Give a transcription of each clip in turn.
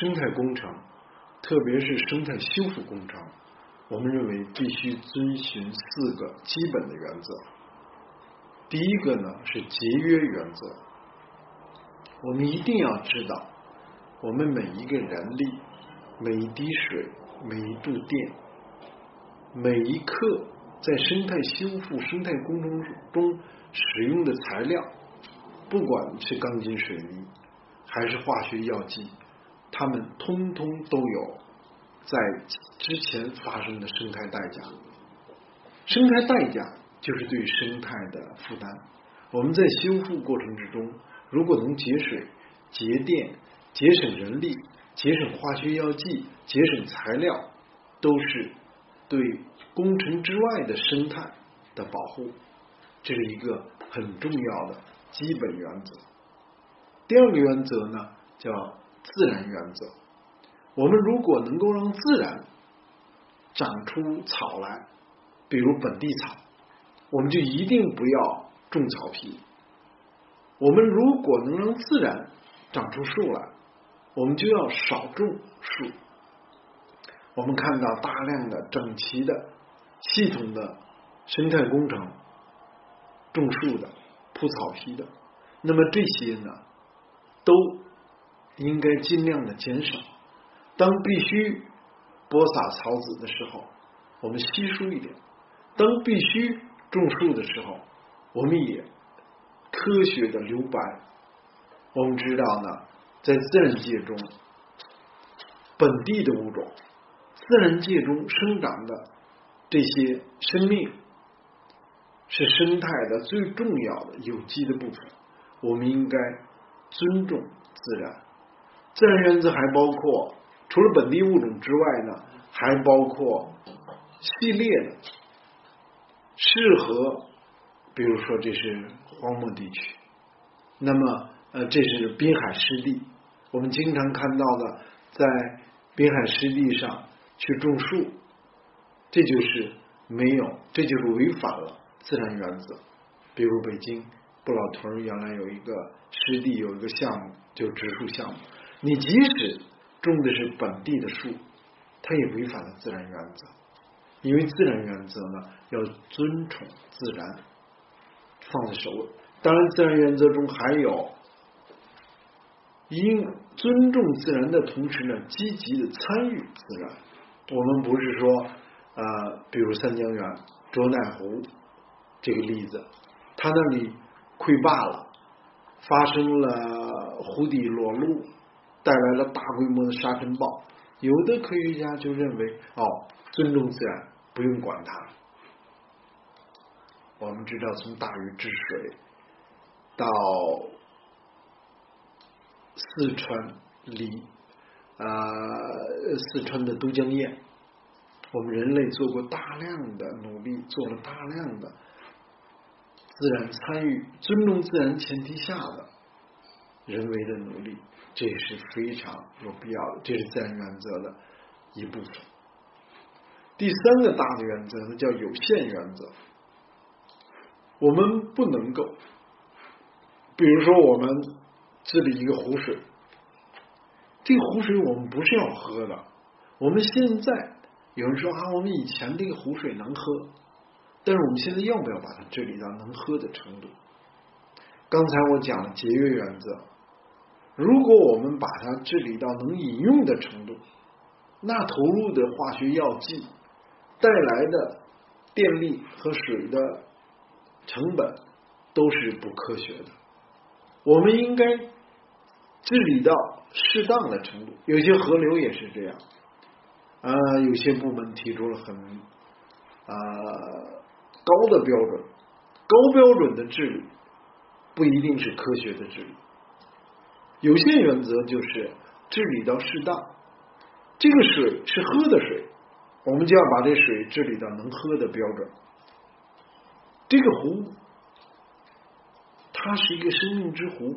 生态工程，特别是生态修复工程，我们认为必须遵循四个基本的原则。第一个呢是节约原则，我们一定要知道，我们每一个人力、每一滴水、每一度电、每一克在生态修复、生态工程中使用的材料，不管是钢筋水泥还是化学药剂，它们通通都有在之前发生的生态代价，生态代价。就是对生态的负担。我们在修复过程之中，如果能节水、节电、节省人力、节省化学药剂、节省材料，都是对工程之外的生态的保护。这是一个很重要的基本原则。第二个原则呢，叫自然原则。我们如果能够让自然长出草来，比如本地草。我们就一定不要种草皮。我们如果能让自然长出树来，我们就要少种树。我们看到大量的整齐的、系统的生态工程，种树的、铺草皮的，那么这些呢，都应该尽量的减少。当必须播撒草籽的时候，我们稀疏一点；当必须种树的时候，我们也科学的留白。我们知道呢，在自然界中，本地的物种，自然界中生长的这些生命，是生态的最重要的有机的部分。我们应该尊重自然。自然原则还包括，除了本地物种之外呢，还包括系列的。适合，比如说这是荒漠地区，那么呃这是滨海湿地，我们经常看到的在滨海湿地上去种树，这就是没有，这就是违反了自然原则。比如北京不老屯原来有一个湿地有一个项目，就植树项目，你即使种的是本地的树，它也违反了自然原则。因为自然原则呢，要尊崇自然，放在首位。当然，自然原则中还有应尊重自然的同时呢，积极的参与自然。我们不是说，呃，比如三江源卓乃湖这个例子，它那里溃坝了，发生了湖底裸露，带来了大规模的沙尘暴。有的科学家就认为，哦。尊重自然，不用管它。我们知道，从大禹治水到四川离啊，四川的都江堰，我们人类做过大量的努力，做了大量的自然参与、尊重自然前提下的人为的努力，这也是非常有必要的。这是自然原则的一部分。第三个大的原则呢，叫有限原则。我们不能够，比如说我们治理一个湖水，这个湖水我们不是要喝的。我们现在有人说啊，我们以前这个湖水能喝，但是我们现在要不要把它治理到能喝的程度？刚才我讲了节约原则，如果我们把它治理到能饮用的程度，那投入的化学药剂。带来的电力和水的成本都是不科学的。我们应该治理到适当的程度。有些河流也是这样。啊，有些部门提出了很啊高的标准，高标准的治理不一定是科学的治理。有限原则就是治理到适当。这个水是喝的水。我们就要把这水治理到能喝的标准。这个湖，它是一个生命之湖，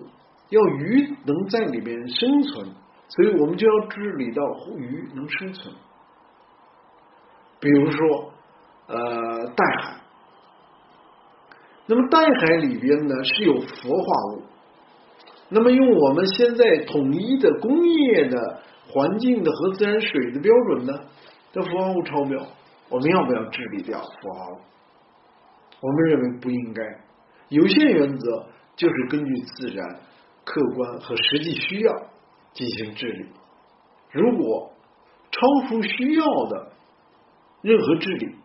要鱼能在里面生存，所以我们就要治理到鱼能生存。比如说，呃，带海，那么带海里边呢是有氟化物，那么用我们现在统一的工业的环境的和自然水的标准呢？的符号物超标，我们要不要治理掉符号物？我们认为不应该。有限原则就是根据自然、客观和实际需要进行治理。如果超出需要的任何治理，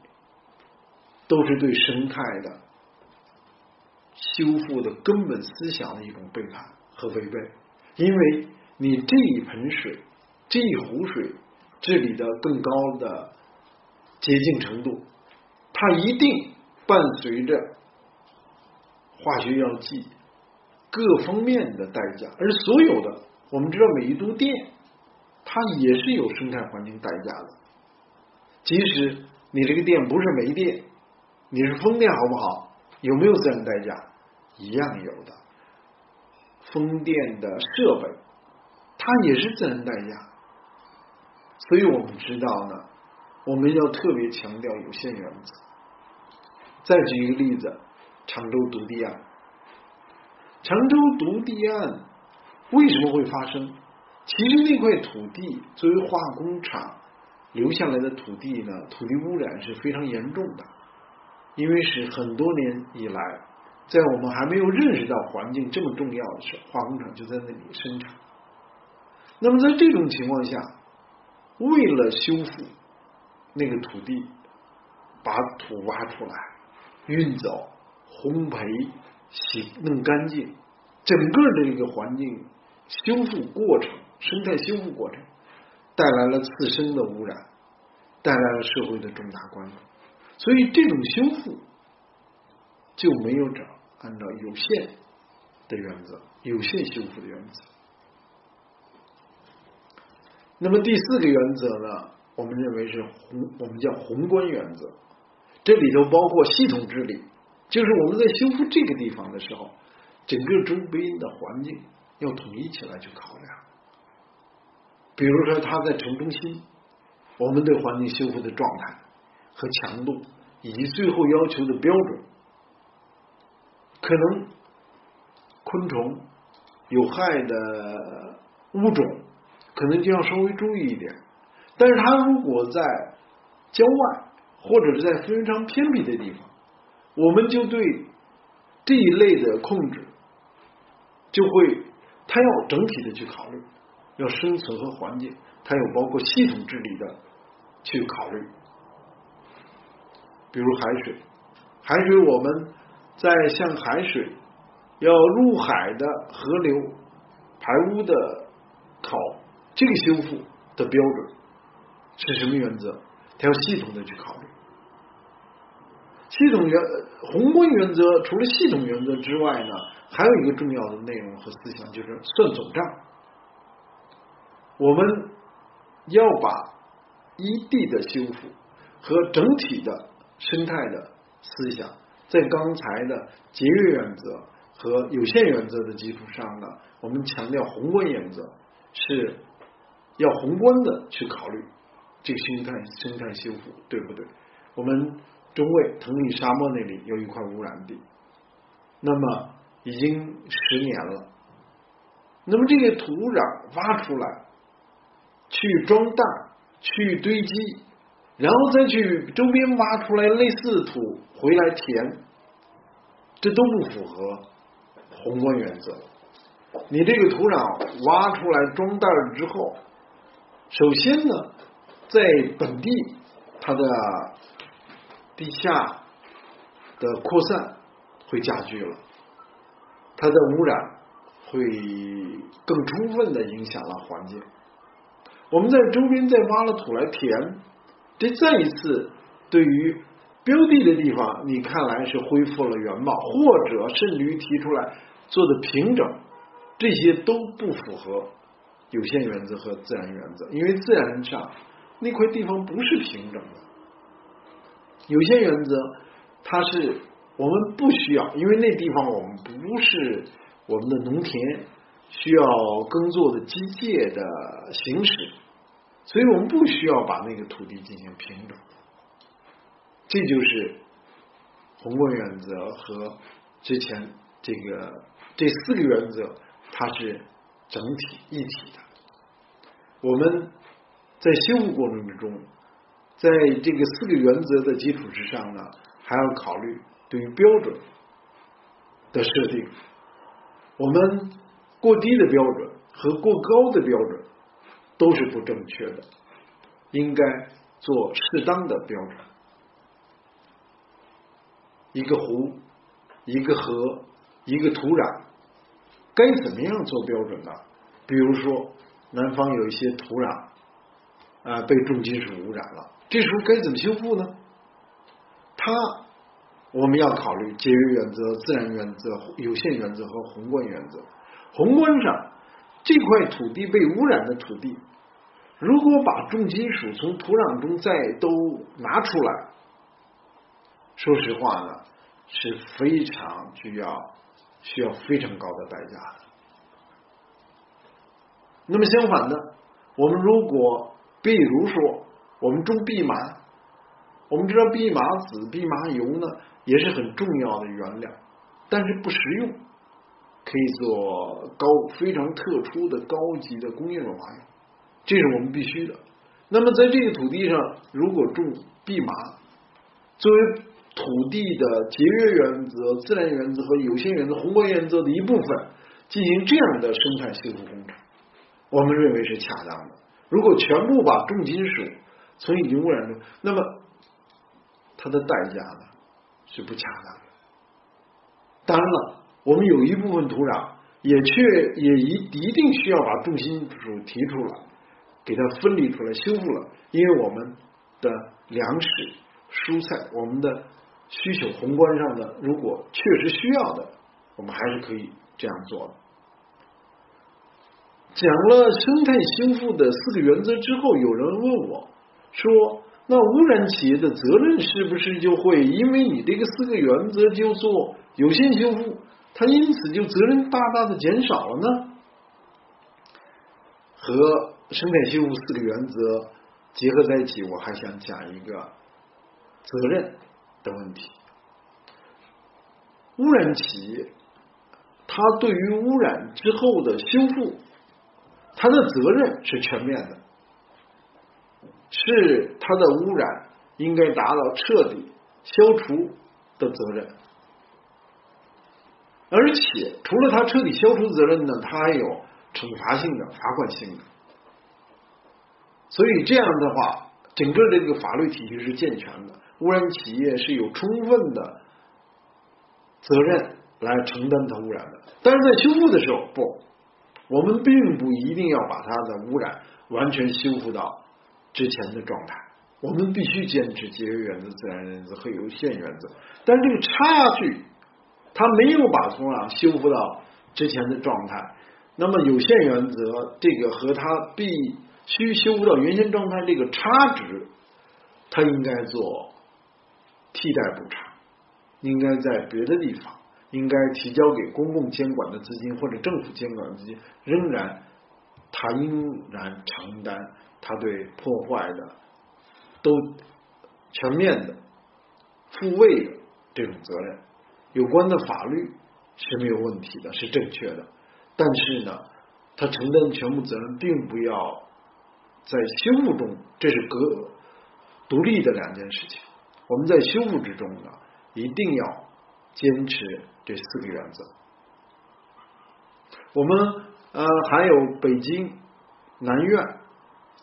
都是对生态的修复的根本思想的一种背叛和违背。因为你这一盆水、这一壶水治理的更高的洁净程度，它一定伴随着化学药剂各方面的代价。而所有的，我们知道每一度电，它也是有生态环境代价的。即使你这个电不是煤电，你是风电，好不好？有没有自然代价？一样有的。风电的设备，它也是自然代价，所以我们知道呢，我们要特别强调有限原则。再举一个例子，常州毒地案。常州毒地案为什么会发生？其实那块土地作为化工厂留下来的土地呢，土地污染是非常严重的，因为是很多年以来。在我们还没有认识到环境这么重要的时候，化工厂就在那里生产。那么在这种情况下，为了修复那个土地，把土挖出来、运走、烘焙、洗弄干净，整个的这个环境修复过程、生态修复过程，带来了自身的污染，带来了社会的重大关注。所以这种修复就没有找。按照有限的原则，有限修复的原则。那么第四个原则呢？我们认为是宏，我们叫宏观原则。这里头包括系统治理，就是我们在修复这个地方的时候，整个周边的环境要统一起来去考量。比如说，它在城中心，我们对环境修复的状态和强度，以及最后要求的标准。可能昆虫有害的物种，可能就要稍微注意一点。但是，它如果在郊外或者是在非常偏僻的地方，我们就对这一类的控制就会，它要整体的去考虑，要生存和环境，它有包括系统治理的去考虑。比如海水，海水我们。在向海水要入海的河流排污的考这个修复的标准是什么原则？它要系统的去考虑。系统原宏观原则除了系统原则之外呢，还有一个重要的内容和思想就是算总账。我们要把一地的修复和整体的生态的思想。在刚才的节约原则和有限原则的基础上呢，我们强调宏观原则是要宏观的去考虑这个生态生态修复对不对？我们中卫腾里沙漠那里有一块污染地，那么已经十年了，那么这些土壤挖出来去装袋去堆积。然后再去周边挖出来类似土回来填，这都不符合宏观原则。你这个土壤挖出来装袋之后，首先呢，在本地它的地下的扩散会加剧了，它的污染会更充分的影响了环境。我们在周边再挖了土来填。这再一次，对于标的的地方，你看来是恢复了原貌，或者甚至于提出来做的平整，这些都不符合有限原则和自然原则，因为自然上那块地方不是平整的。有限原则，它是我们不需要，因为那地方我们不是我们的农田需要耕作的机械的行驶。所以我们不需要把那个土地进行平整，这就是宏观原则和之前这个这四个原则，它是整体一体的。我们在修复过程之中，在这个四个原则的基础之上呢，还要考虑对于标准的设定。我们过低的标准和过高的标准都是不正确的，应该做适当的标准。一个湖，一个河，一个土壤，该怎么样做标准呢？比如说，南方有一些土壤啊被重金属污染了，这时候该怎么修复呢？它我们要考虑节约原则、自然原则、有限原则和宏观原则。宏观上，这块土地被污染的土地，如果把重金属从土壤中再都拿出来。说实话呢，是非常需要需要非常高的代价的。那么相反的，我们如果比如说我们种蓖麻，我们知道蓖麻籽、蓖麻油呢也是很重要的原料，但是不实用，可以做高非常特殊的高级的工业润滑油，这是我们必须的。那么在这个土地上，如果种蓖麻，作为土地的节约原则、自然原则和有限原则、宏观原则的一部分，进行这样的生态修复工程，我们认为是恰当的。如果全部把重金属从已经污染中，那么它的代价呢是不恰当的。当然了，我们有一部分土壤也确也一一定需要把重金属提出来，给它分离出来修复了，因为我们的粮食、蔬菜，我们的。需求宏观上的，如果确实需要的，我们还是可以这样做的。讲了生态修复的四个原则之后，有人问我说：“那污染企业的责任是不是就会因为你这个四个原则就做有限修复，它因此就责任大大的减少了呢？”和生态修复四个原则结合在一起，我还想讲一个责任。的问题，污染企业，它对于污染之后的修复，它的责任是全面的，是它的污染应该达到彻底消除的责任，而且除了它彻底消除责任呢，它还有惩罚性的、罚款性的，所以这样的话，整个这个法律体系是健全的。污染企业是有充分的责任来承担它污染的，但是在修复的时候，不，我们并不一定要把它的污染完全修复到之前的状态，我们必须坚持节约原则、自然原则和有限原则。但是这个差距，它没有把土壤修复到之前的状态，那么有限原则这个和它必须修复到原先状态这个差值，它应该做。替代补偿应该在别的地方，应该提交给公共监管的资金或者政府监管的资金，仍然他应然承担他对破坏的都全面的复位的这种责任。有关的法律是没有问题的，是正确的，但是呢，他承担全部责任，并不要在修复中，这是隔独立的两件事情。我们在修复之中呢，一定要坚持这四个原则。我们呃还有北京南苑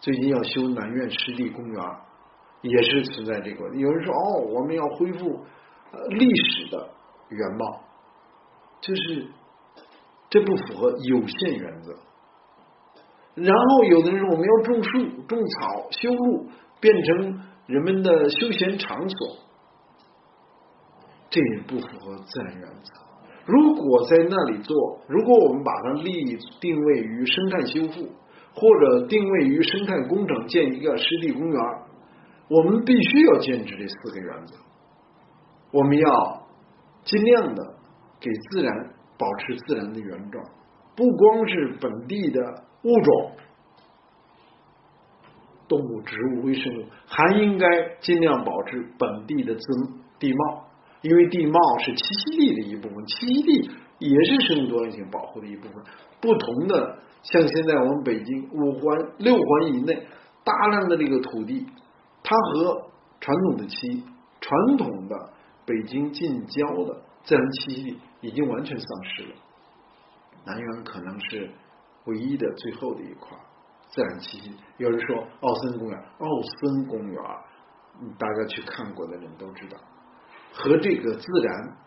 最近要修南苑湿地公园，也是存在这个问题。有人说哦，我们要恢复呃历史的原貌，就是这不符合有限原则。然后有的人说我们要种树、种草、修路，变成。人们的休闲场所，这也不符合自然原则。如果在那里做，如果我们把它立定位于生态修复，或者定位于生态工程，建一个湿地公园，我们必须要坚持这四个原则。我们要尽量的给自然保持自然的原状，不光是本地的物种。动物、植物、微生物还应该尽量保持本地的自地貌，因为地貌是栖息地的一部分，栖息地也是生物多样性保护的一部分。不同的像现在我们北京五环、六环以内大量的这个土地，它和传统的栖传统的北京近郊的自然栖息地已经完全丧失了。南园可能是唯一的最后的一块自然栖息。有人说奥森公园，奥森公园，大家去看过的人都知道，和这个自然，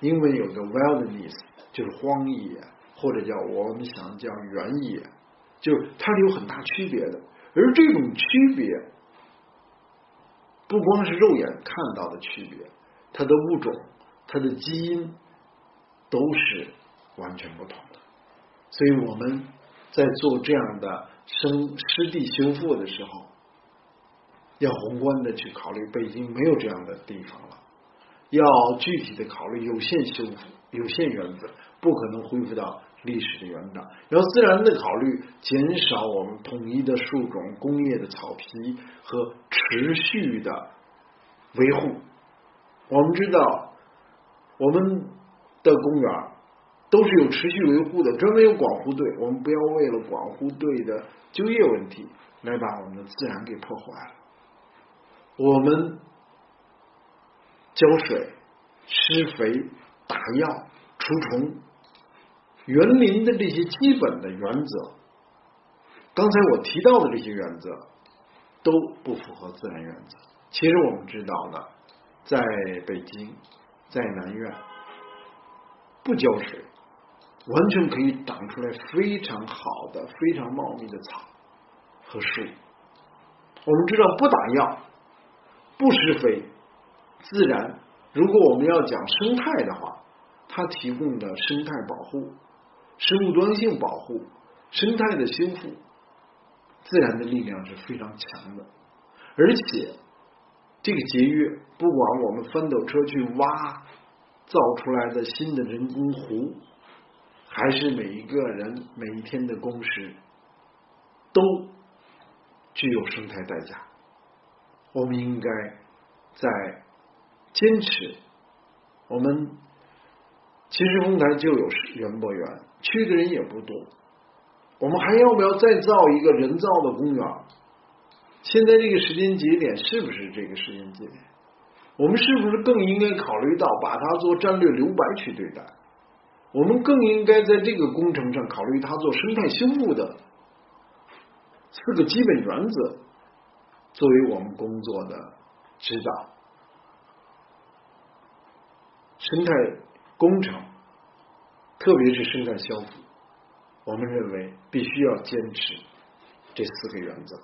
英文有个 wilderness，就是荒野，或者叫我们想叫原野，就它是有很大区别的。而这种区别，不光是肉眼看到的区别，它的物种、它的基因都是。完全不同的，所以我们在做这样的生湿地修复的时候，要宏观的去考虑。北京没有这样的地方了，要具体的考虑有限修复、有限原则，不可能恢复到历史的原档。要自然的考虑，减少我们统一的树种、工业的草皮和持续的维护。我们知道，我们的公园。都是有持续维护的，专门有管护队。我们不要为了管护队的就业问题来把我们的自然给破坏了。我们浇水、施肥、打药、除虫、园林的这些基本的原则，刚才我提到的这些原则都不符合自然原则。其实我们知道呢，在北京，在南苑不浇水。完全可以长出来非常好的、非常茂密的草和树。我们知道，不打药、不施肥，自然。如果我们要讲生态的话，它提供的生态保护、生物多样性保护、生态的修复，自然的力量是非常强的。而且，这个节约，不管我们翻斗车去挖造出来的新的人工湖。还是每一个人每一天的工时都具有生态代价。我们应该在坚持。我们其实丰台就有园博园，去的人也不多。我们还要不要再造一个人造的公园？现在这个时间节点是不是这个时间节点？我们是不是更应该考虑到把它做战略留白去对待？我们更应该在这个工程上考虑它做生态修复的四个基本原则，作为我们工作的指导。生态工程，特别是生态修复，我们认为必须要坚持这四个原则。